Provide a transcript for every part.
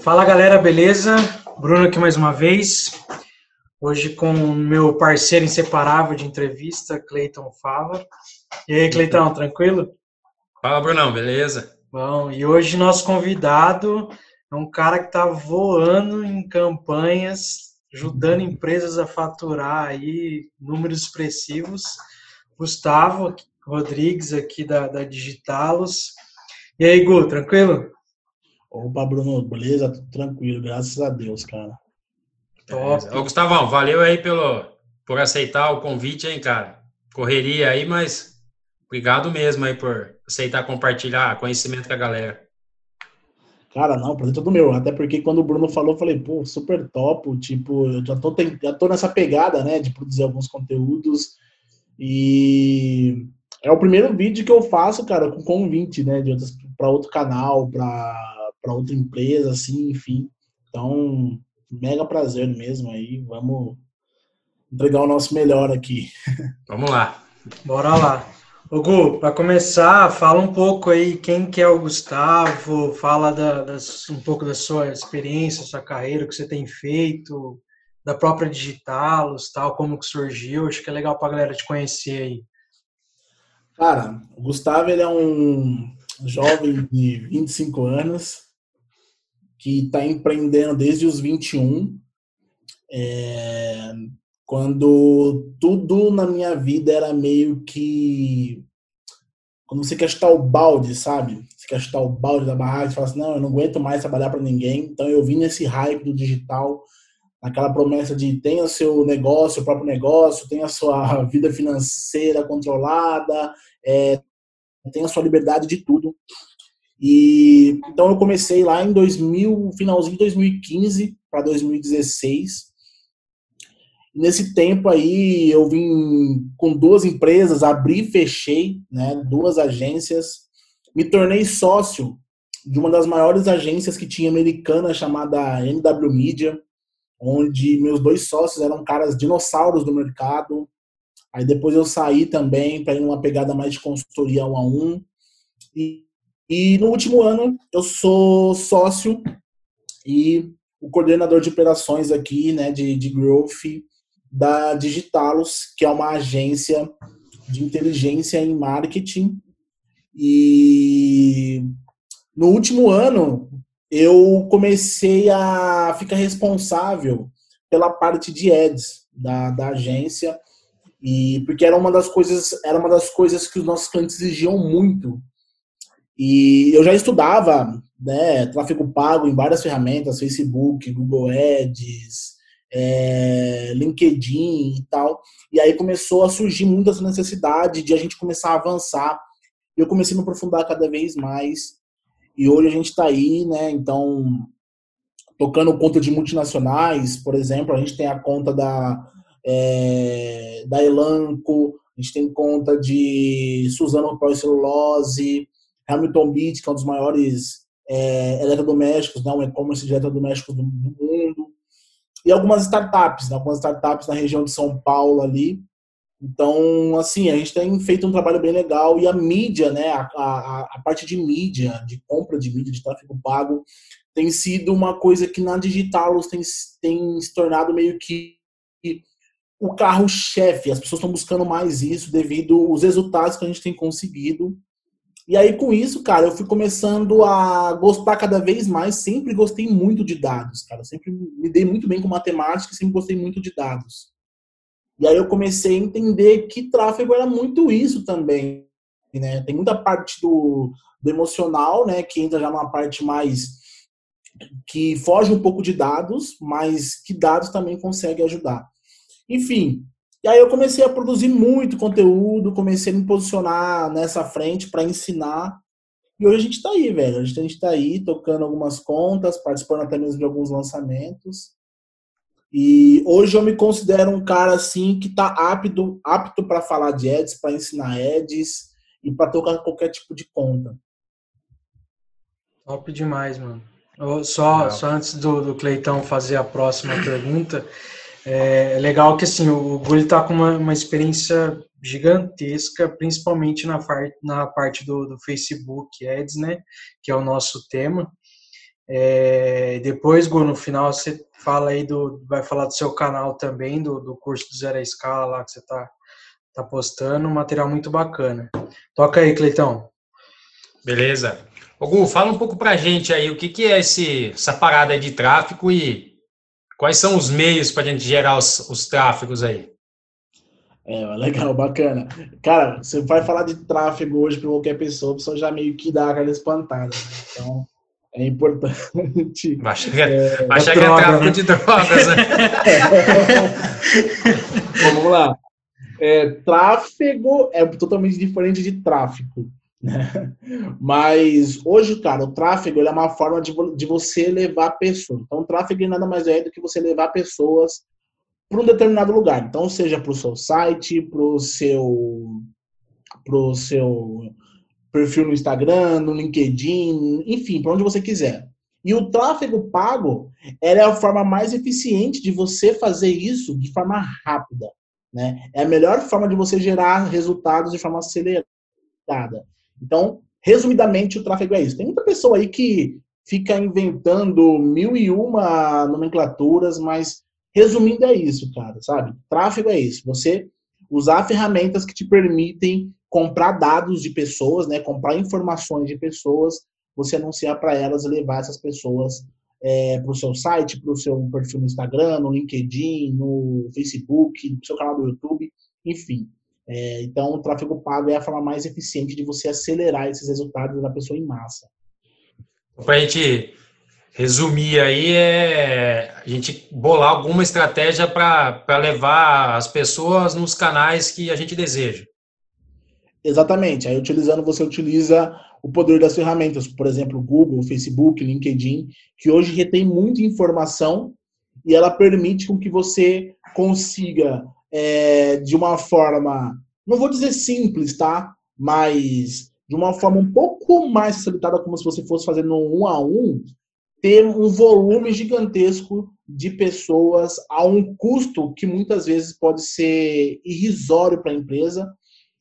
Fala galera, beleza? Bruno aqui mais uma vez. Hoje com o meu parceiro inseparável de entrevista, Cleiton Fava. E aí, Cleitão, tranquilo? Fala, Brunão, beleza? Bom, e hoje nosso convidado é um cara que está voando em campanhas, ajudando empresas a faturar aí números expressivos. Gustavo Rodrigues, aqui da, da Digitalos. E aí, Gu, tranquilo? Opa, Bruno, beleza? Tudo tranquilo, graças a Deus, cara. Top. Ô, Gustavão, valeu aí pelo, por aceitar o convite, hein, cara. Correria aí, mas obrigado mesmo aí por aceitar compartilhar conhecimento com a galera. Cara, não, prazer todo meu. Até porque quando o Bruno falou, eu falei, pô, super top. Tipo, eu já tô, já tô nessa pegada, né, de produzir alguns conteúdos. E é o primeiro vídeo que eu faço, cara, com convite, né, de para outro canal, para outra empresa, assim, enfim. Então, mega prazer mesmo aí. Vamos entregar o nosso melhor aqui. Vamos lá. Bora lá. Gu, para começar, fala um pouco aí quem que é o Gustavo, fala da, das, um pouco da sua experiência, sua carreira, o que você tem feito, da própria Digitalos, tal, como que surgiu. Acho que é legal para a galera te conhecer aí. Cara, o Gustavo ele é um jovem de 25 anos que está empreendendo desde os 21. É, quando tudo na minha vida era meio que. Quando você quer chutar o balde, sabe? Você quer chutar o balde da barraca, você fala assim: não, eu não aguento mais trabalhar para ninguém. Então eu vim nesse hype do digital, naquela promessa de tenha seu negócio, o próprio negócio, tenha sua vida financeira controlada, é, tenha sua liberdade de tudo. E então eu comecei lá em 2000, finalzinho de 2015 para 2016 Nesse tempo aí, eu vim com duas empresas, abri e fechei, né, duas agências. Me tornei sócio de uma das maiores agências que tinha americana, chamada NW Media, onde meus dois sócios eram caras dinossauros do mercado. Aí depois eu saí também para ir numa pegada mais de consultoria um a um. E, e no último ano eu sou sócio e o coordenador de operações aqui, né, de, de growth da Digitalos, que é uma agência de inteligência em marketing. E no último ano eu comecei a ficar responsável pela parte de ads da, da agência e porque era uma das coisas era uma das coisas que os nossos clientes exigiam muito e eu já estudava né tráfego pago em várias ferramentas Facebook Google Ads é, LinkedIn e tal. E aí começou a surgir muita essa necessidade de a gente começar a avançar. Eu comecei a me aprofundar cada vez mais. E hoje a gente está aí, né? Então, tocando conta de multinacionais, por exemplo, a gente tem a conta da, é, da Elanco, a gente tem conta de Suzano Celulose, Hamilton Beach, que é um dos maiores é, eletrodomésticos, né, um e-commerce de eletrodomésticos do, do mundo e algumas startups, né? algumas startups na região de São Paulo ali. Então, assim, a gente tem feito um trabalho bem legal e a mídia, né, a, a, a parte de mídia, de compra de mídia, de tráfego pago, tem sido uma coisa que na digital tem, tem se tornado meio que o carro-chefe. As pessoas estão buscando mais isso devido aos resultados que a gente tem conseguido e aí, com isso, cara, eu fui começando a gostar cada vez mais. Sempre gostei muito de dados, cara. Sempre me dei muito bem com matemática e sempre gostei muito de dados. E aí eu comecei a entender que tráfego era muito isso também. Né? Tem muita parte do, do emocional, né? Que entra já numa parte mais que foge um pouco de dados, mas que dados também consegue ajudar. Enfim, e aí eu comecei a produzir muito conteúdo, comecei a me posicionar nessa frente para ensinar. E hoje a gente está aí, velho. A gente está aí tocando algumas contas, participando até mesmo de alguns lançamentos. E hoje eu me considero um cara assim que está apto, apto para falar de ads, para ensinar ads e para tocar qualquer tipo de conta. Top demais, mano. Só, só antes do, do Cleitão fazer a próxima pergunta, É legal que assim, o Google está com uma, uma experiência gigantesca, principalmente na, parte, na parte do, do Facebook Ads, né? Que é o nosso tema. É, depois, Gu, no final você fala aí do. Vai falar do seu canal também, do, do curso do Zero a Escala lá que você está tá postando, um material muito bacana. Toca aí, Cleitão. Beleza. Ô, Gu, fala um pouco pra gente aí o que, que é esse, essa parada de tráfego e quais são os meios para a gente gerar os, os tráfegos aí. É, legal, bacana. Cara, você vai falar de tráfego hoje para qualquer pessoa, a pessoa já meio que dá aquela espantada. Né? Então, é importante. Vai chegar, é, vai chegar droga, tráfico né? de drogas, né? Bom, vamos lá. É, tráfego é totalmente diferente de tráfico. Né? Mas hoje, cara, o tráfego é uma forma de, de você levar pessoas. Então, o tráfego nada mais é do que você levar pessoas para um determinado lugar. Então, seja para o seu site, para o seu, pro seu perfil no Instagram, no LinkedIn, enfim, para onde você quiser. E o tráfego pago é a forma mais eficiente de você fazer isso de forma rápida. Né? É a melhor forma de você gerar resultados de forma acelerada. Então, resumidamente, o tráfego é isso. Tem muita pessoa aí que fica inventando mil e uma nomenclaturas, mas resumindo é isso, cara, sabe? Tráfego é isso. Você usar ferramentas que te permitem comprar dados de pessoas, né? Comprar informações de pessoas, você anunciar para elas e levar essas pessoas é, para o seu site, para o seu perfil no Instagram, no LinkedIn, no Facebook, no seu canal do YouTube, enfim. É, então, o tráfego pago é a forma mais eficiente de você acelerar esses resultados da pessoa em massa. Para a gente resumir aí, é a gente bolar alguma estratégia para levar as pessoas nos canais que a gente deseja. Exatamente. Aí, utilizando, você utiliza o poder das ferramentas, por exemplo, Google, Facebook, LinkedIn, que hoje retém muita informação e ela permite com que você consiga é, de uma forma, não vou dizer simples, tá? Mas de uma forma um pouco mais facilitada, como se você fosse fazendo um a um, ter um volume gigantesco de pessoas a um custo que muitas vezes pode ser irrisório para a empresa.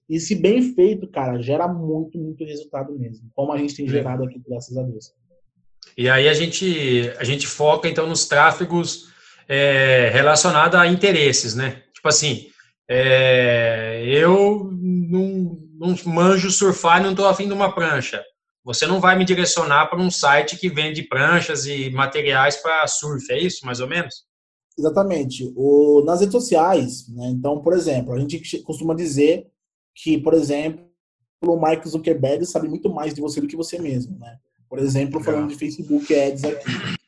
E se bem feito, cara, gera muito, muito resultado mesmo. Como a gente tem gerado aqui, graças a Deus. E aí a gente, a gente foca então nos tráfegos é, relacionados a interesses, né? Tipo assim, é, eu não, não manjo surfar e não estou afim de uma prancha. Você não vai me direcionar para um site que vende pranchas e materiais para surf, é isso, mais ou menos? Exatamente. O, nas redes sociais, né? então, por exemplo, a gente costuma dizer que, por exemplo, o Mark Zuckerberg sabe muito mais de você do que você mesmo, né? Por exemplo, falando de Facebook Ads aqui.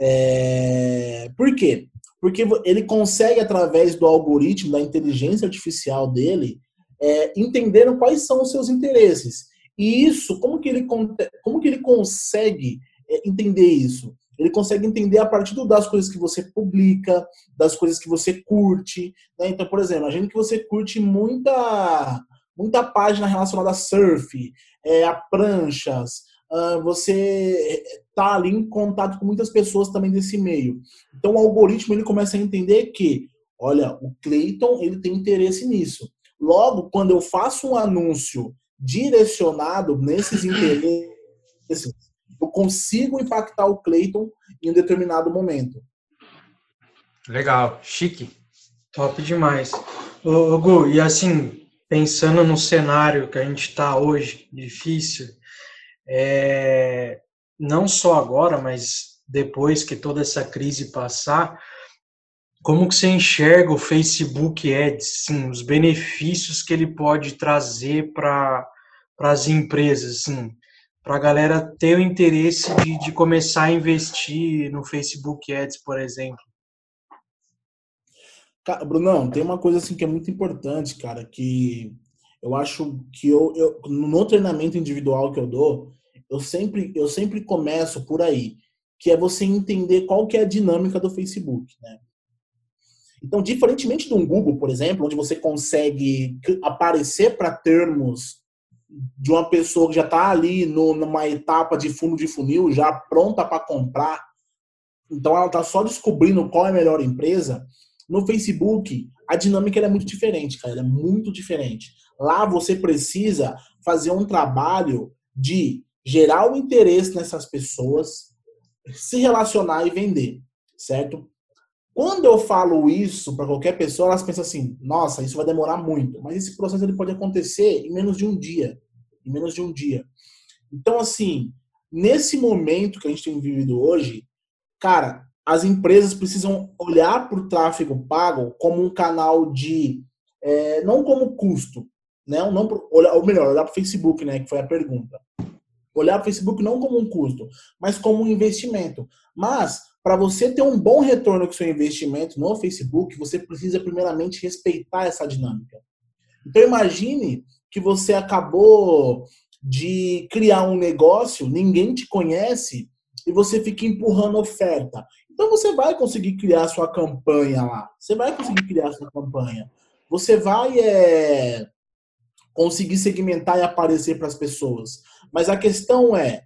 É... Por quê? Porque ele consegue, através do algoritmo, da inteligência artificial dele, é, entender quais são os seus interesses. E isso, como que ele, como que ele consegue é, entender isso? Ele consegue entender a partir das coisas que você publica, das coisas que você curte. Né? Então, por exemplo, imagine que você curte muita, muita página relacionada a surf, é, a pranchas, uh, você está ali em contato com muitas pessoas também desse meio. Então o algoritmo ele começa a entender que, olha, o Clayton ele tem interesse nisso. Logo, quando eu faço um anúncio direcionado nesses interesses, eu consigo impactar o Clayton em um determinado momento. Legal, chique. Top demais. Ô, Gu, e assim, pensando no cenário que a gente está hoje, difícil, é, não só agora, mas depois que toda essa crise passar, como que você enxerga o Facebook Ads, os benefícios que ele pode trazer para as empresas, para a galera ter o interesse de, de começar a investir no Facebook Ads, por exemplo? Brunão, tem uma coisa assim que é muito importante, cara, que eu acho que eu, eu no treinamento individual que eu dou, eu sempre, eu sempre começo por aí, que é você entender qual que é a dinâmica do Facebook, né? Então, diferentemente de um Google, por exemplo, onde você consegue aparecer para termos de uma pessoa que já está ali no, numa etapa de fundo de funil, já pronta para comprar, então ela está só descobrindo qual é a melhor empresa. No Facebook, a dinâmica é muito diferente, cara. Ela é muito diferente. Lá você precisa fazer um trabalho de gerar o interesse nessas pessoas, se relacionar e vender, certo? Quando eu falo isso para qualquer pessoa, elas pensam assim: nossa, isso vai demorar muito. Mas esse processo ele pode acontecer em menos de um dia. Em menos de um dia. Então, assim, nesse momento que a gente tem vivido hoje, cara, as empresas precisam olhar para o tráfego pago como um canal de. É, não como custo, né? Não, olhar, ou melhor, olhar para o Facebook, né? Que foi a pergunta. Olhar o Facebook não como um custo, mas como um investimento. Mas, para você ter um bom retorno com seu investimento no Facebook, você precisa primeiramente respeitar essa dinâmica. Então, imagine que você acabou de criar um negócio, ninguém te conhece e você fica empurrando oferta. Então você vai conseguir criar sua campanha lá. Você vai conseguir criar sua campanha. Você vai é, conseguir segmentar e aparecer para as pessoas. Mas a questão é,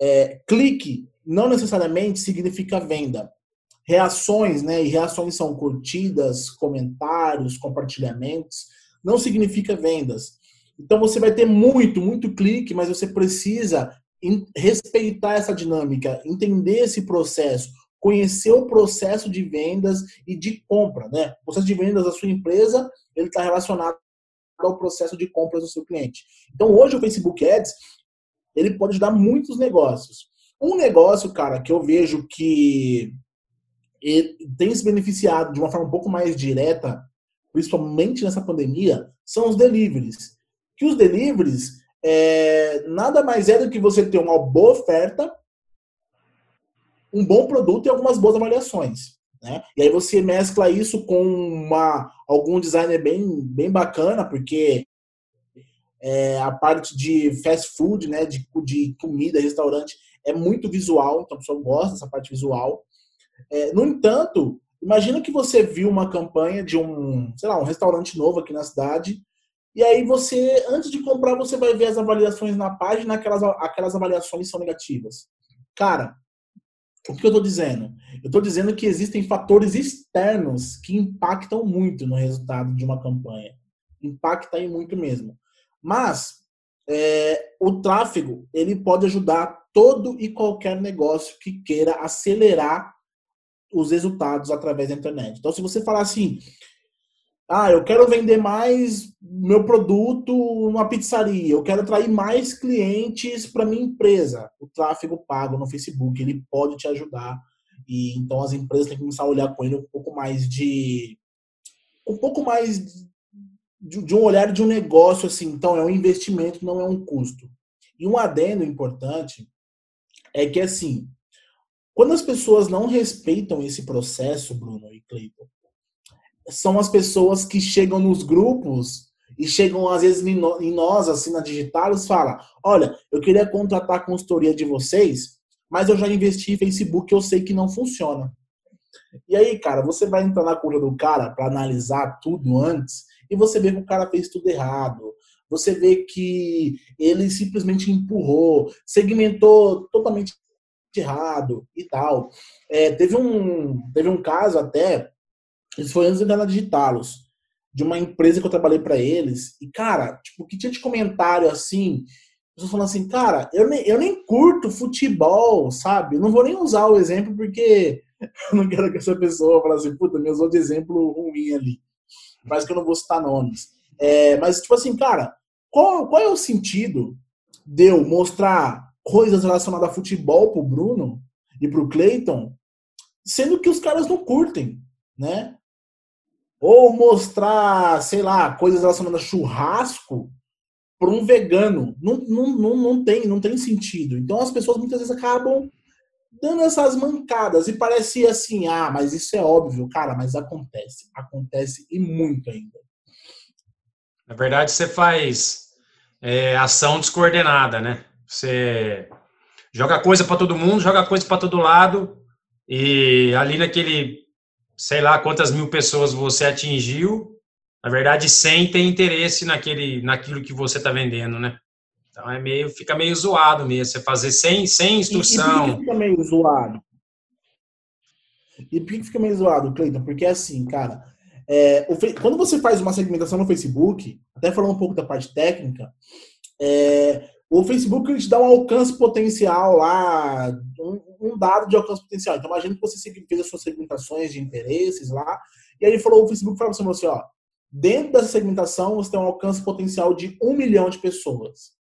é, clique não necessariamente significa venda. Reações, né? E reações são curtidas, comentários, compartilhamentos, não significa vendas. Então você vai ter muito, muito clique, mas você precisa respeitar essa dinâmica, entender esse processo, conhecer o processo de vendas e de compra, né? O processo de vendas da sua empresa, ele está relacionado ao processo de compras do seu cliente. Então hoje o Facebook Ads, ele pode ajudar muitos negócios. Um negócio, cara, que eu vejo que tem se beneficiado de uma forma um pouco mais direta, principalmente nessa pandemia, são os deliveries que os deliveries é, nada mais é do que você ter uma boa oferta, um bom produto e algumas boas avaliações. Né? E aí você mescla isso com uma, algum designer bem, bem bacana, porque é, a parte de fast food, né, de, de comida, restaurante, é muito visual, então a pessoa gosta dessa parte visual. É, no entanto, imagina que você viu uma campanha de um, sei lá, um restaurante novo aqui na cidade, e aí você, antes de comprar, você vai ver as avaliações na página, aquelas, aquelas avaliações são negativas. Cara, o que eu estou dizendo? Eu estou dizendo que existem fatores externos que impactam muito no resultado de uma campanha. Impacta aí muito mesmo. Mas é, o tráfego ele pode ajudar todo e qualquer negócio que queira acelerar os resultados através da internet. Então, se você falar assim, ah, eu quero vender mais meu produto numa pizzaria, eu quero atrair mais clientes para minha empresa. O tráfego pago no Facebook, ele pode te ajudar. E então as empresas têm que começar a olhar com ele um pouco mais de um pouco mais de, de um olhar de um negócio assim, então é um investimento, não é um custo. E um adendo importante é que assim, quando as pessoas não respeitam esse processo, Bruno e Cleiton, são as pessoas que chegam nos grupos e chegam às vezes em nós, assim, na Digitalis, fala, olha, eu queria contratar a consultoria de vocês, mas eu já investi em Facebook, eu sei que não funciona. E aí, cara, você vai entrar na conta do cara para analisar tudo antes e você vê que o cara fez tudo errado. Você vê que ele simplesmente empurrou, segmentou totalmente errado e tal. É, teve, um, teve um caso até isso foi antes de entrar na Digitalos, de uma empresa que eu trabalhei para eles. E, cara, tipo, que tinha de comentário assim, pessoas falando assim, cara, eu nem, eu nem curto futebol, sabe? Não vou nem usar o exemplo porque eu não quero que essa pessoa fale assim, puta, me usou de exemplo ruim ali. Mas que eu não vou citar nomes. É, mas, tipo assim, cara, qual, qual é o sentido de eu mostrar coisas relacionadas a futebol pro Bruno e pro Clayton, sendo que os caras não curtem, né? Ou mostrar, sei lá, coisas relacionadas a churrasco para um vegano. Não, não, não, não, tem, não tem sentido. Então as pessoas muitas vezes acabam dando essas mancadas. E parece assim, ah, mas isso é óbvio. Cara, mas acontece. Acontece e muito ainda. Na verdade, você faz é, ação descoordenada, né? Você joga coisa para todo mundo, joga coisa para todo lado, e ali naquele sei lá quantas mil pessoas você atingiu, na verdade 100 tem interesse naquele, naquilo que você está vendendo, né? Então é meio, fica meio zoado mesmo, você fazer sem, sem instrução. E, e fica meio zoado. E por que fica meio zoado, Cleiton? Porque é assim, cara, é, quando você faz uma segmentação no Facebook, até falando um pouco da parte técnica, é, o Facebook ele te dá um alcance potencial lá, um, um, dado de alcance potencial. Então, imagina que você fez as suas segmentações de interesses lá, e aí ele falou, o Facebook falou você, ó, dentro dessa segmentação você tem um alcance potencial de um milhão de pessoas.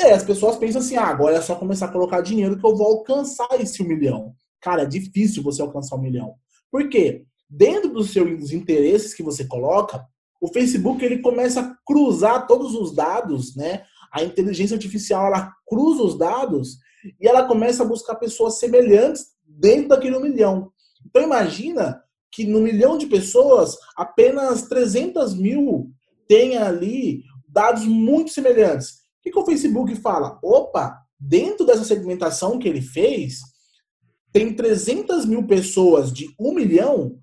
Aí as pessoas pensam assim, ah, agora é só começar a colocar dinheiro que eu vou alcançar esse um milhão. Cara, é difícil você alcançar um milhão. Por quê? Dentro dos seus interesses que você coloca, o Facebook ele começa a cruzar todos os dados, né? A inteligência artificial ela cruza os dados e ela começa a buscar pessoas semelhantes dentro daquele um milhão. Então imagina que no milhão de pessoas apenas 300 mil tenha ali dados muito semelhantes. Que, que o Facebook fala? Opa, dentro dessa segmentação que ele fez, tem 300 mil pessoas de um milhão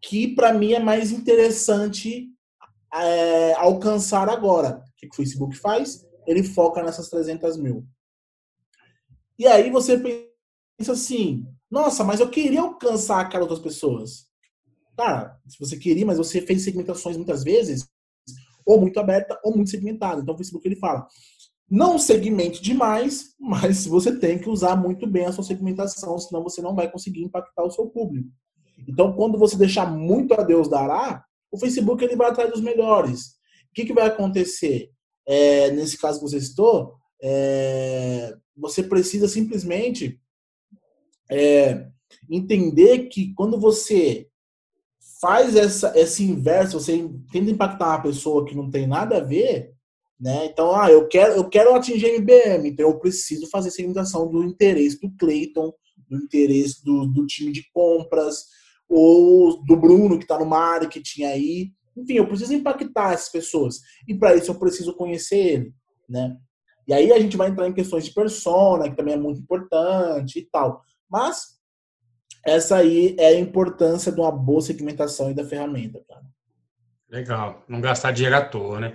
que para mim é mais interessante é, alcançar agora. O que, que o Facebook faz? Ele foca nessas 300 mil. E aí você pensa assim, nossa, mas eu queria alcançar aquelas outras pessoas. Cara, se você queria, mas você fez segmentações muitas vezes, ou muito aberta, ou muito segmentada. Então o Facebook ele fala, não segmente demais, mas você tem que usar muito bem a sua segmentação, senão você não vai conseguir impactar o seu público. Então, quando você deixar muito a Deus dará, o Facebook ele vai atrás dos melhores. O que, que vai acontecer? É, nesse caso que você citou, é, você precisa simplesmente é, entender que quando você faz essa, esse inverso, você tenta impactar uma pessoa que não tem nada a ver, né? Então, ah, eu quero, eu quero atingir MBM, então eu preciso fazer segmentação do interesse do Clayton, do interesse do, do time de compras, ou do Bruno que está no marketing aí. Enfim, eu preciso impactar essas pessoas. E para isso eu preciso conhecer ele, né? E aí a gente vai entrar em questões de persona, que também é muito importante e tal. Mas essa aí é a importância de uma boa segmentação e da ferramenta, cara. Legal, não gastar dinheiro à toa, né?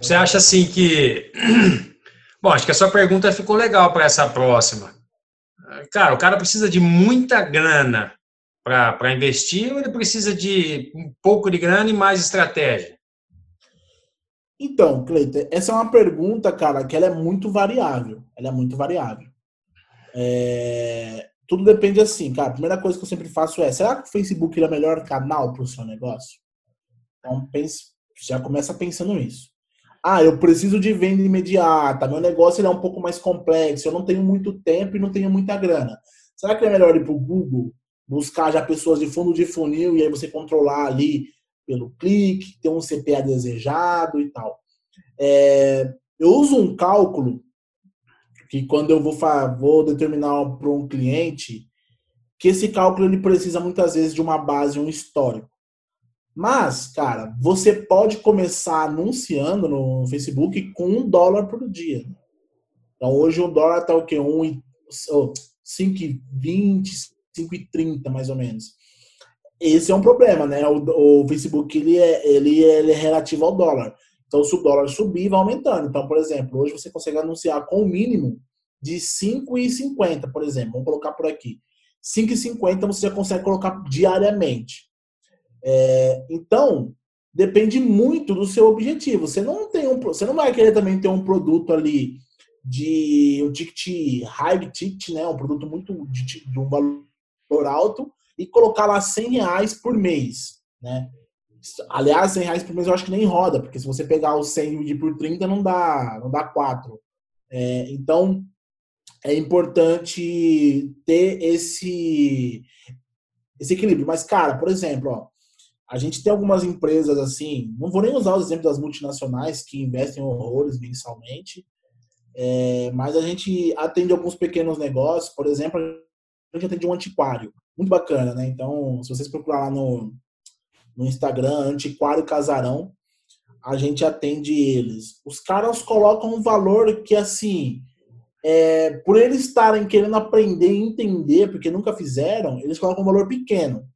Você acha assim que. Bom, acho que a sua pergunta ficou legal para essa próxima. Cara, o cara precisa de muita grana para investir ou ele precisa de um pouco de grana e mais estratégia? Então, Cleiton, essa é uma pergunta, cara, que ela é muito variável. Ela é muito variável. É... Tudo depende assim, cara. A primeira coisa que eu sempre faço é: será que o Facebook é o melhor canal para o seu negócio? Então, pense, já começa pensando nisso. Ah, eu preciso de venda imediata, meu negócio é um pouco mais complexo, eu não tenho muito tempo e não tenho muita grana. Será que é melhor ir para o Google, buscar já pessoas de fundo de funil e aí você controlar ali pelo clique, ter um CPA desejado e tal? É, eu uso um cálculo que quando eu vou, vou determinar para um cliente, que esse cálculo ele precisa muitas vezes de uma base, um histórico. Mas, cara, você pode começar anunciando no Facebook com um dólar por dia. Então, hoje o dólar está o quê? Um, 5,20, 5,30 mais ou menos. Esse é um problema, né? O, o Facebook ele é, ele, é, ele é relativo ao dólar. Então, se o dólar subir, vai aumentando. Então, por exemplo, hoje você consegue anunciar com o mínimo de 5,50, por exemplo. Vamos colocar por aqui. 5,50 você já consegue colocar diariamente. É, então, depende muito do seu objetivo. Você não tem um, você não vai querer também ter um produto ali de um ticket high ticket, né, um produto muito de, de um valor alto e colocar lá 100 reais por mês, né? Aliás, 100 reais por mês eu acho que nem roda, porque se você pegar os 100 e dividir por 30 não dá, não dá 4. É, então, é importante ter esse, esse equilíbrio. Mas, cara, por exemplo, ó, a gente tem algumas empresas assim, não vou nem usar o exemplo das multinacionais que investem horrores mensalmente, é, mas a gente atende alguns pequenos negócios, por exemplo, a gente atende um antiquário, muito bacana, né? Então, se vocês procurar lá no, no Instagram, Antiquário Casarão, a gente atende eles. Os caras colocam um valor que, assim, é, por eles estarem querendo aprender e entender, porque nunca fizeram, eles colocam um valor pequeno.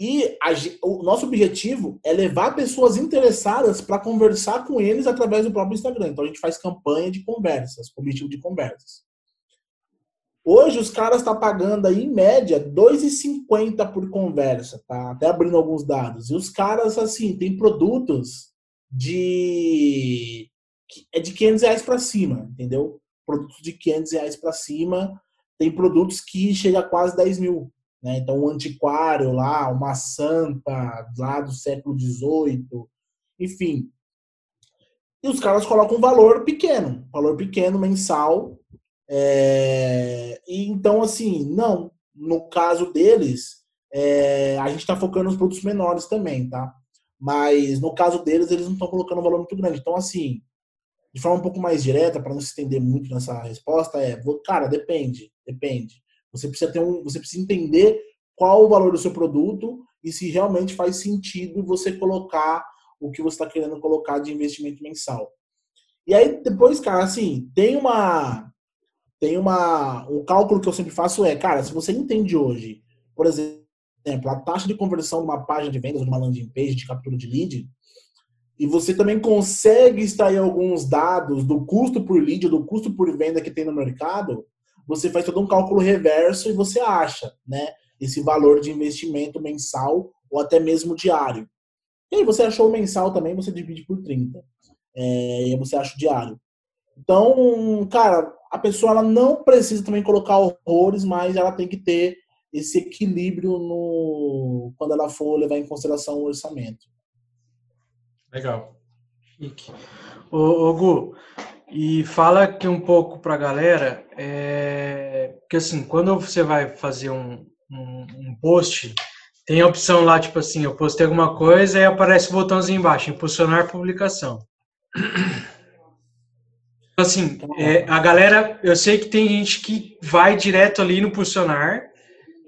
E a, o nosso objetivo é levar pessoas interessadas para conversar com eles através do próprio Instagram. Então a gente faz campanha de conversas, objetivo de conversas. Hoje os caras estão tá pagando aí, em média, 2,50 por conversa, tá? Até abrindo alguns dados. E os caras, assim, tem produtos de. É de 500 reais para cima, entendeu? Produtos de 500 reais para cima. Tem produtos que chega a quase 10 mil. Né? Então, um antiquário lá, uma santa lá do século XVIII, enfim. E os caras colocam um valor pequeno, valor pequeno mensal. É... Então, assim, não. No caso deles, é... a gente está focando nos produtos menores também, tá? Mas no caso deles, eles não estão colocando um valor muito grande. Então, assim, de forma um pouco mais direta, para não se estender muito nessa resposta, é, cara, depende, depende. Você precisa ter um, você precisa entender qual o valor do seu produto e se realmente faz sentido você colocar o que você está querendo colocar de investimento mensal. E aí depois, cara, assim, tem uma tem uma um cálculo que eu sempre faço é, cara, se você entende hoje, por exemplo, a taxa de conversão de uma página de vendas, de uma landing page de captura de lead, e você também consegue extrair alguns dados do custo por lead, do custo por venda que tem no mercado, você faz todo um cálculo reverso e você acha, né, esse valor de investimento mensal ou até mesmo diário. E aí você achou o mensal também, você divide por 30. É, e aí você acha o diário. Então, cara, a pessoa ela não precisa também colocar horrores, mas ela tem que ter esse equilíbrio no quando ela for levar em consideração o orçamento. Legal. Ô, ô Gu, e fala aqui um pouco para a galera, é, porque assim, quando você vai fazer um, um, um, post, tem a opção lá, tipo assim, eu postei alguma coisa e aparece o botãozinho embaixo, impulsionar publicação. Assim, é, a galera, eu sei que tem gente que vai direto ali no impulsionar,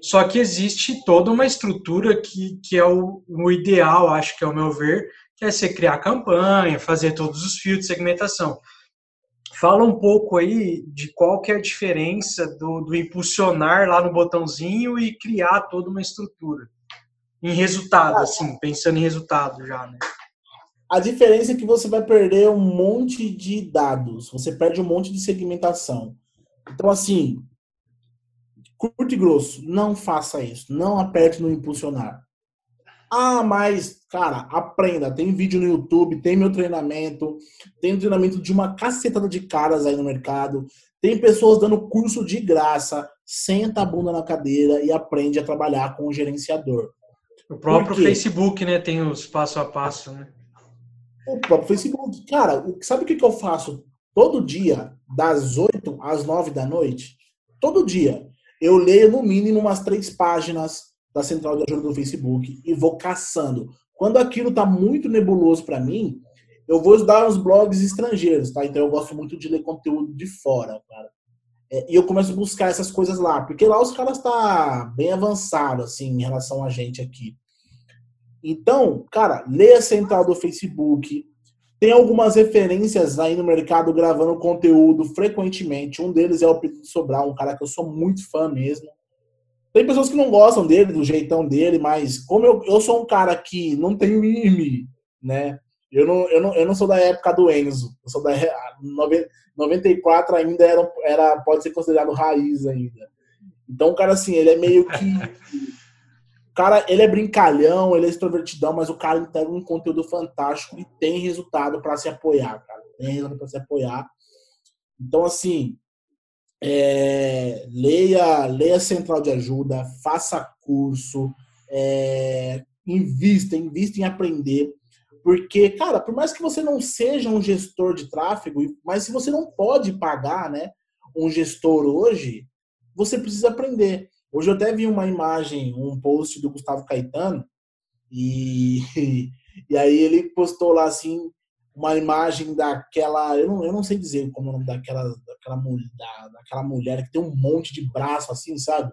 só que existe toda uma estrutura que, que é o, o ideal, acho que é o meu ver, que é você criar campanha, fazer todos os filtros de segmentação. Fala um pouco aí de qual que é a diferença do, do impulsionar lá no botãozinho e criar toda uma estrutura. Em resultado, assim, pensando em resultado já, né? A diferença é que você vai perder um monte de dados, você perde um monte de segmentação. Então, assim, curto e grosso, não faça isso. Não aperte no impulsionar. Ah, mas, cara, aprenda. Tem vídeo no YouTube, tem meu treinamento, tem treinamento de uma cacetada de caras aí no mercado. Tem pessoas dando curso de graça. Senta a bunda na cadeira e aprende a trabalhar com o gerenciador. O próprio Facebook, né? Tem os passo a passo, né? O próprio Facebook. Cara, sabe o que, eu faço todo dia, das 8 às 9 da noite? Todo dia. Eu leio no mínimo umas três páginas da central de ajuda do Facebook e vou caçando. Quando aquilo está muito nebuloso para mim, eu vou estudar os blogs estrangeiros, tá? Então eu gosto muito de ler conteúdo de fora, cara. É, e eu começo a buscar essas coisas lá, porque lá os caras tá bem avançado assim em relação a gente aqui. Então, cara, lê a central do Facebook. Tem algumas referências aí no mercado gravando conteúdo frequentemente. Um deles é o Pedro Sobral, um cara que eu sou muito fã mesmo. Tem pessoas que não gostam dele, do jeitão dele, mas como eu, eu sou um cara que não tem mimimi, né? Eu não, eu, não, eu não sou da época do Enzo. Eu sou da 94 ainda era, era pode ser considerado raiz ainda. Então o cara assim, ele é meio que cara, ele é brincalhão, ele é extrovertidão, mas o cara entrega um conteúdo fantástico e tem resultado para se apoiar, cara. Tem resultado para se apoiar. Então assim, é, leia, leia central de ajuda, faça curso, é, invista, invista em aprender. Porque, cara, por mais que você não seja um gestor de tráfego, mas se você não pode pagar né, um gestor hoje, você precisa aprender. Hoje eu até vi uma imagem, um post do Gustavo Caetano, e, e aí ele postou lá assim, uma imagem daquela, eu não, eu não sei dizer como é o nome daquela, daquela, da, daquela mulher que tem um monte de braço assim, sabe?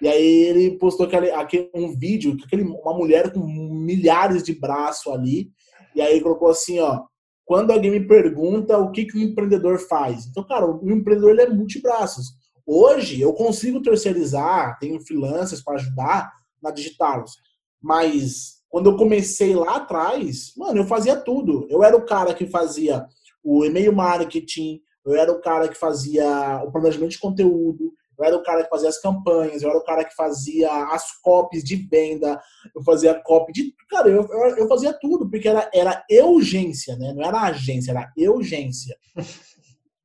E aí ele postou aquele, aquele, um vídeo, aquele, uma mulher com milhares de braços ali, e aí colocou assim, ó, quando alguém me pergunta o que, que o empreendedor faz. Então, cara, o empreendedor ele é multibraços. Hoje eu consigo terceirizar, tenho freelancers para ajudar na Digitalos, mas quando eu comecei lá atrás, mano, eu fazia tudo. Eu era o cara que fazia o e-mail marketing, eu era o cara que fazia o planejamento de conteúdo, eu era o cara que fazia as campanhas, eu era o cara que fazia as copies de venda, eu fazia copy de. Cara, eu, eu, eu fazia tudo, porque era, era urgência, né? Não era agência, era urgência.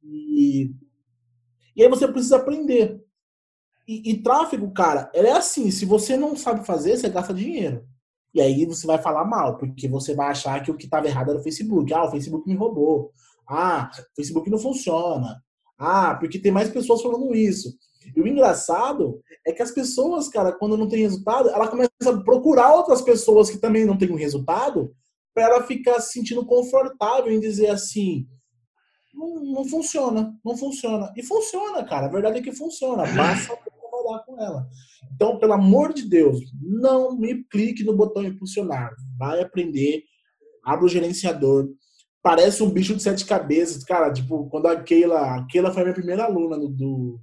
E, e aí você precisa aprender. E, e tráfego, cara, é assim: se você não sabe fazer, você gasta dinheiro. E aí você vai falar mal, porque você vai achar que o que estava errado era o Facebook. Ah, o Facebook me roubou. Ah, o Facebook não funciona. Ah, porque tem mais pessoas falando isso. E o engraçado é que as pessoas, cara, quando não tem resultado, ela começa a procurar outras pessoas que também não têm um resultado para ela ficar se sentindo confortável em dizer assim: não, não, funciona, não funciona. E funciona, cara. A verdade é que funciona. Basta trabalhar com ela. Então, pelo amor de Deus, não me clique no botão impulsionar. Vai aprender, abre o gerenciador, parece um bicho de sete cabeças. Cara, tipo, quando a Keila. A Keila foi a minha primeira aluna do, do,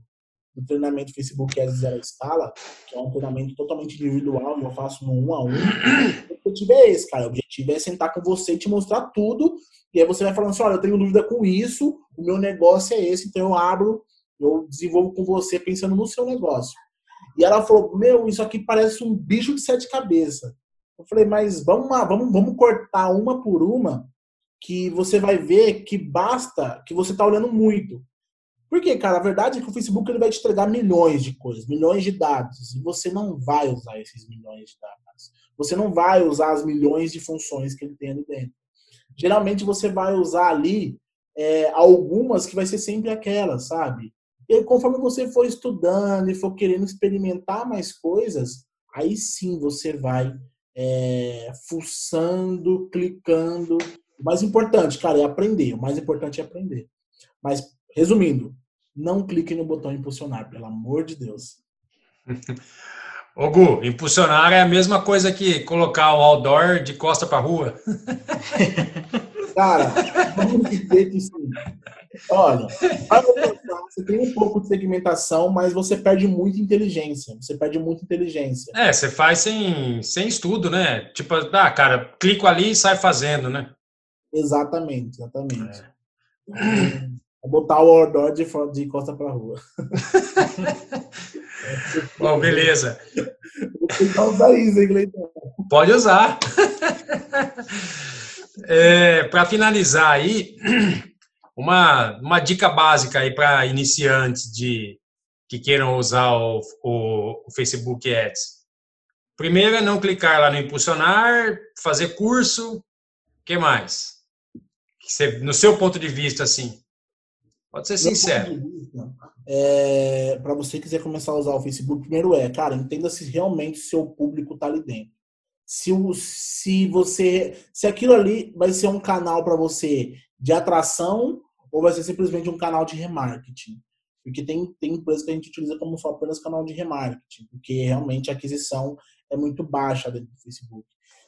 do treinamento Facebook Ads Zero Escala, que é um treinamento totalmente individual, eu faço no um a um. O objetivo é esse, cara. O objetivo é sentar com você e te mostrar tudo. E aí você vai falando assim: olha, eu tenho dúvida com isso, o meu negócio é esse, então eu abro, eu desenvolvo com você pensando no seu negócio. E ela falou: Meu, isso aqui parece um bicho de sete cabeças. Eu falei, mas vamos lá, vamos, vamos cortar uma por uma que você vai ver que basta que você está olhando muito. Porque, cara, a verdade é que o Facebook ele vai te entregar milhões de coisas, milhões de dados, e você não vai usar esses milhões de dados. Você não vai usar as milhões de funções que ele tem ali dentro. Geralmente você vai usar ali é, algumas que vai ser sempre aquelas, sabe? E conforme você for estudando e for querendo experimentar mais coisas, aí sim você vai é, fuçando, clicando o mais importante, cara, é aprender. O mais importante é aprender. Mas, resumindo, não clique no botão impulsionar, pelo amor de Deus. Ô Gu, impulsionar é a mesma coisa que colocar o outdoor de costa para rua. Cara, vamos dizer que sim. Olha, você tem um pouco de segmentação, mas você perde muita inteligência. Você perde muita inteligência. É, você faz sem, sem estudo, né? Tipo, ah, cara, clico ali e sai fazendo, né? Exatamente, exatamente. É. é botar o outdoor de, de costa para rua. Bom, beleza. Vou usar isso, hein, Cleiton? Pode usar. É, para finalizar aí, uma, uma dica básica aí para iniciantes de que queiram usar o, o, o Facebook Ads. Primeiro é não clicar lá no impulsionar, fazer curso, o que mais? Você, no seu ponto de vista, assim, pode ser sincero. É, para você quiser começar a usar o Facebook, primeiro é, cara, entenda se realmente seu público está ali dentro. Se, o, se você, se aquilo ali vai ser um canal para você de atração ou vai ser simplesmente um canal de remarketing. Porque tem, tem empresas que a gente utiliza como só apenas canal de remarketing, porque realmente a aquisição é muito baixa dentro do Facebook.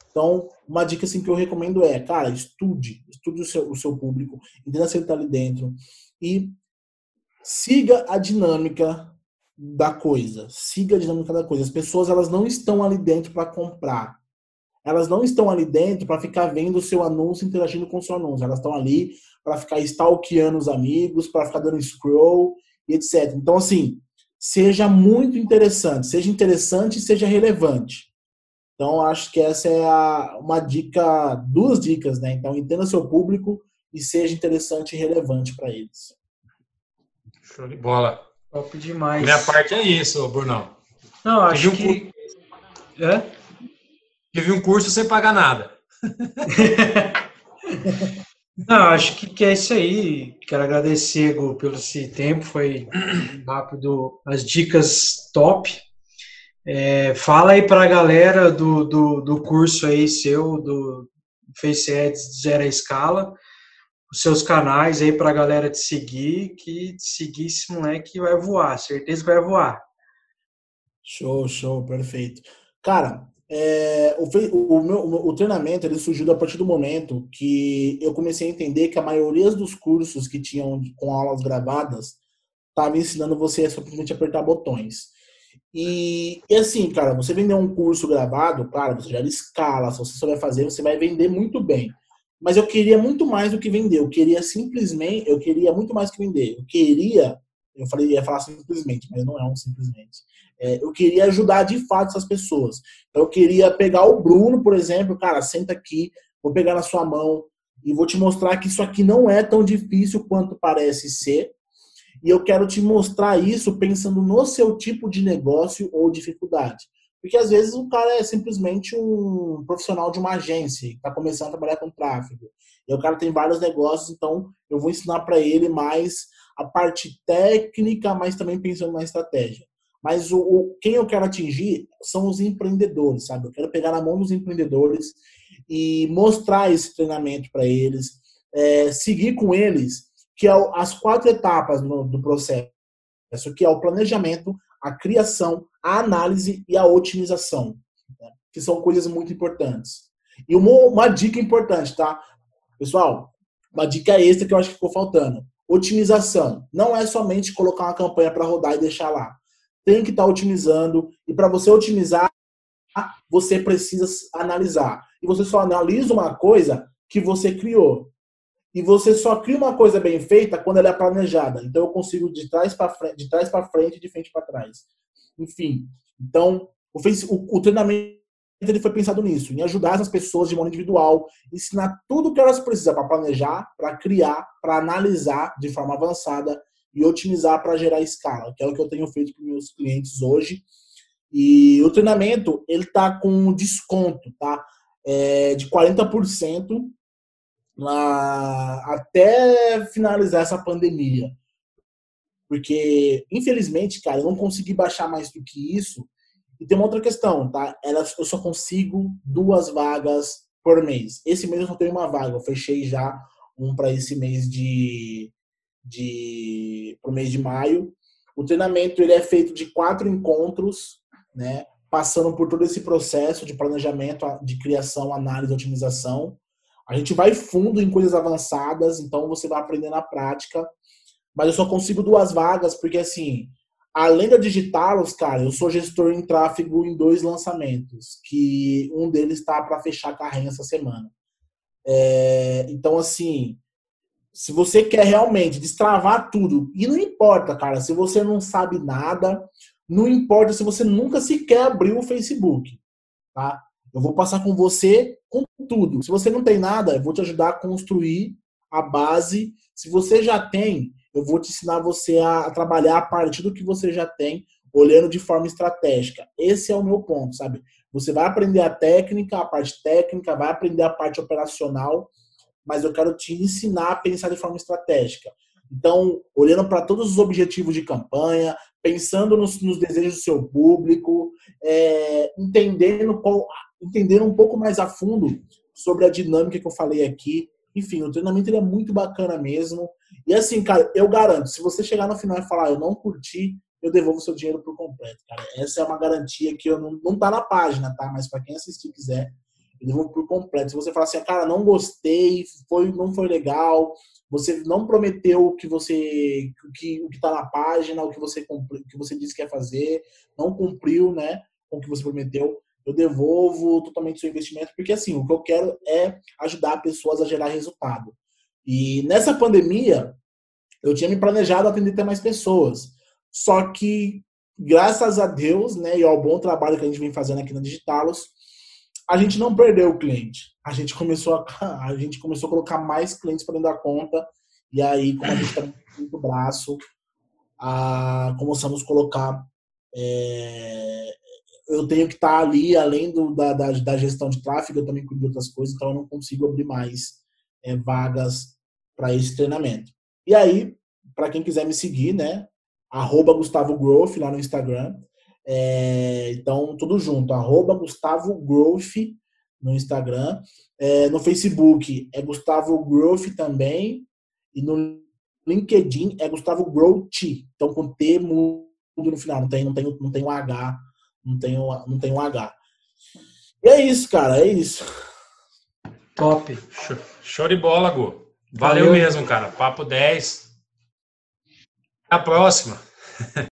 Então, uma dica assim que eu recomendo é, cara, estude, estude o seu, o seu público, entenda se ele está ali dentro e siga a dinâmica da coisa. Siga a dinâmica da coisa. As pessoas elas não estão ali dentro para comprar. Elas não estão ali dentro para ficar vendo o seu anúncio, interagindo com o seu anúncio. Elas estão ali para ficar stalkeando os amigos, para ficar dando scroll e etc. Então, assim, seja muito interessante. Seja interessante e seja relevante. Então, acho que essa é a, uma dica, duas dicas, né? Então, entenda seu público e seja interessante e relevante para eles. Show de bola. Top demais. Minha parte é isso, Brunão. Não, acho um que... Curso... É? Tive um curso sem pagar nada. Não, acho que, que é isso aí. Quero agradecer, Gu, pelo esse tempo. Foi rápido. As dicas top. É, fala aí para a galera do, do, do, curso aí seu, do Face Ads Zero Escala, os seus canais aí para a galera te seguir, que seguir esse moleque vai voar, certeza que vai voar. Show, show, perfeito. Cara, é, o, o, meu, o treinamento ele surgiu a partir do momento que eu comecei a entender que a maioria dos cursos que tinham com aulas gravadas estava ensinando você a simplesmente apertar botões. E, e, assim, cara, você vender um curso gravado, claro, você já escala, se você souber fazer, você vai vender muito bem. Mas eu queria muito mais do que vender. Eu queria simplesmente, eu queria muito mais que vender. Eu queria Eu falei, ia falar simplesmente, mas não é um simplesmente. É, eu queria ajudar de fato essas pessoas. Então, eu queria pegar o Bruno, por exemplo, cara, senta aqui, vou pegar na sua mão e vou te mostrar que isso aqui não é tão difícil quanto parece ser. E eu quero te mostrar isso pensando no seu tipo de negócio ou dificuldade. Porque às vezes o cara é simplesmente um profissional de uma agência, está começando a trabalhar com tráfego. E o cara tem vários negócios, então eu vou ensinar para ele mais a parte técnica, mas também pensando na estratégia. Mas o, o, quem eu quero atingir são os empreendedores, sabe? Eu quero pegar na mão dos empreendedores e mostrar esse treinamento para eles, é, seguir com eles, que é as quatro etapas no, do processo, que é o planejamento, a criação, a análise e a otimização, né? que são coisas muito importantes. E uma, uma dica importante, tá? Pessoal, uma dica extra que eu acho que ficou faltando. Otimização. Não é somente colocar uma campanha para rodar e deixar lá. Tem que estar tá otimizando. E para você otimizar, você precisa analisar. E você só analisa uma coisa que você criou. E você só cria uma coisa bem feita quando ela é planejada. Então eu consigo de trás para frente, de trás para frente, de frente para trás. Enfim. Então, o, o, treinamento ele foi pensado nisso, em ajudar essas pessoas de modo individual, ensinar tudo o que elas precisam para planejar, para criar, para analisar de forma avançada e otimizar para gerar escala, que é o que eu tenho feito para meus clientes hoje. E o treinamento, ele tá com desconto, tá? É de 40% na, até finalizar essa pandemia. Porque, infelizmente, cara, eu não consegui baixar mais do que isso e tem uma outra questão, tá? Eu só consigo duas vagas por mês. Esse mês eu só tenho uma vaga. Eu fechei já um para esse mês de, de pro mês de maio. O treinamento ele é feito de quatro encontros, né? Passando por todo esse processo de planejamento, de criação, análise, otimização. A gente vai fundo em coisas avançadas, então você vai aprender na prática. Mas eu só consigo duas vagas porque assim Além da Digitalos, cara, eu sou gestor em tráfego em dois lançamentos, que um deles está para fechar carrinho essa semana. É, então, assim, se você quer realmente destravar tudo, e não importa, cara, se você não sabe nada, não importa se você nunca sequer abriu o Facebook, tá? Eu vou passar com você com tudo. Se você não tem nada, eu vou te ajudar a construir a base. Se você já tem, eu vou te ensinar você a, trabalhar a partir do que você já tem, olhando de forma estratégica. Esse é o meu ponto, sabe? Você vai aprender a técnica, a parte técnica, vai aprender a parte operacional, mas eu quero te ensinar a pensar de forma estratégica. Então, olhando para todos os objetivos de campanha, pensando nos, nos desejos do seu público, é, entendendo, qual, entendendo um pouco mais a fundo sobre a dinâmica que eu falei aqui, enfim, o treinamento ele é muito bacana mesmo. E assim, cara, eu garanto, se você chegar no final e falar, eu não curti, eu devolvo seu dinheiro por completo, cara. Essa é uma garantia que eu não, não tá na página, tá? Mas para quem assistir quiser, eu devolvo por completo. Se você falar assim, cara, não gostei, foi, não foi legal, você não prometeu o que você, que, o que tá na página, o que você, o que você disse que ia fazer, não cumpriu, né, com o que você prometeu, eu devolvo totalmente seu investimento, porque assim, o que eu quero é ajudar pessoas a gerar resultado. E nessa pandemia, eu tinha me planejado atender até mais pessoas. Só que, graças a Deus, né, e ao bom trabalho que a gente vem fazendo aqui na Digitalos, a gente não perdeu o cliente. A gente começou a, a gente começou a colocar mais clientes para dentro da conta. E aí, como a gente está muito braço, a, começamos a colocar é, eu tenho que estar ali, além do, da, da, da, gestão de tráfego, eu também cuido de outras coisas, então eu não consigo abrir mais é, vagas para esse treinamento. E aí, para quem quiser me seguir, né, arroba Gustavo Growth lá no Instagram. É, então, tudo junto, arroba Gustavo Growth no Instagram. É, no Facebook é Gustavo Growth também. E no LinkedIn é Gustavo Growth. Então, com T mudo no final, não tem, não tem, não tem um H não tem um, não tem um H. E é isso, cara, é isso. Top. Show, show de bola, Gu. Valeu, Valeu mesmo, cara. Papo 10. Até a próxima.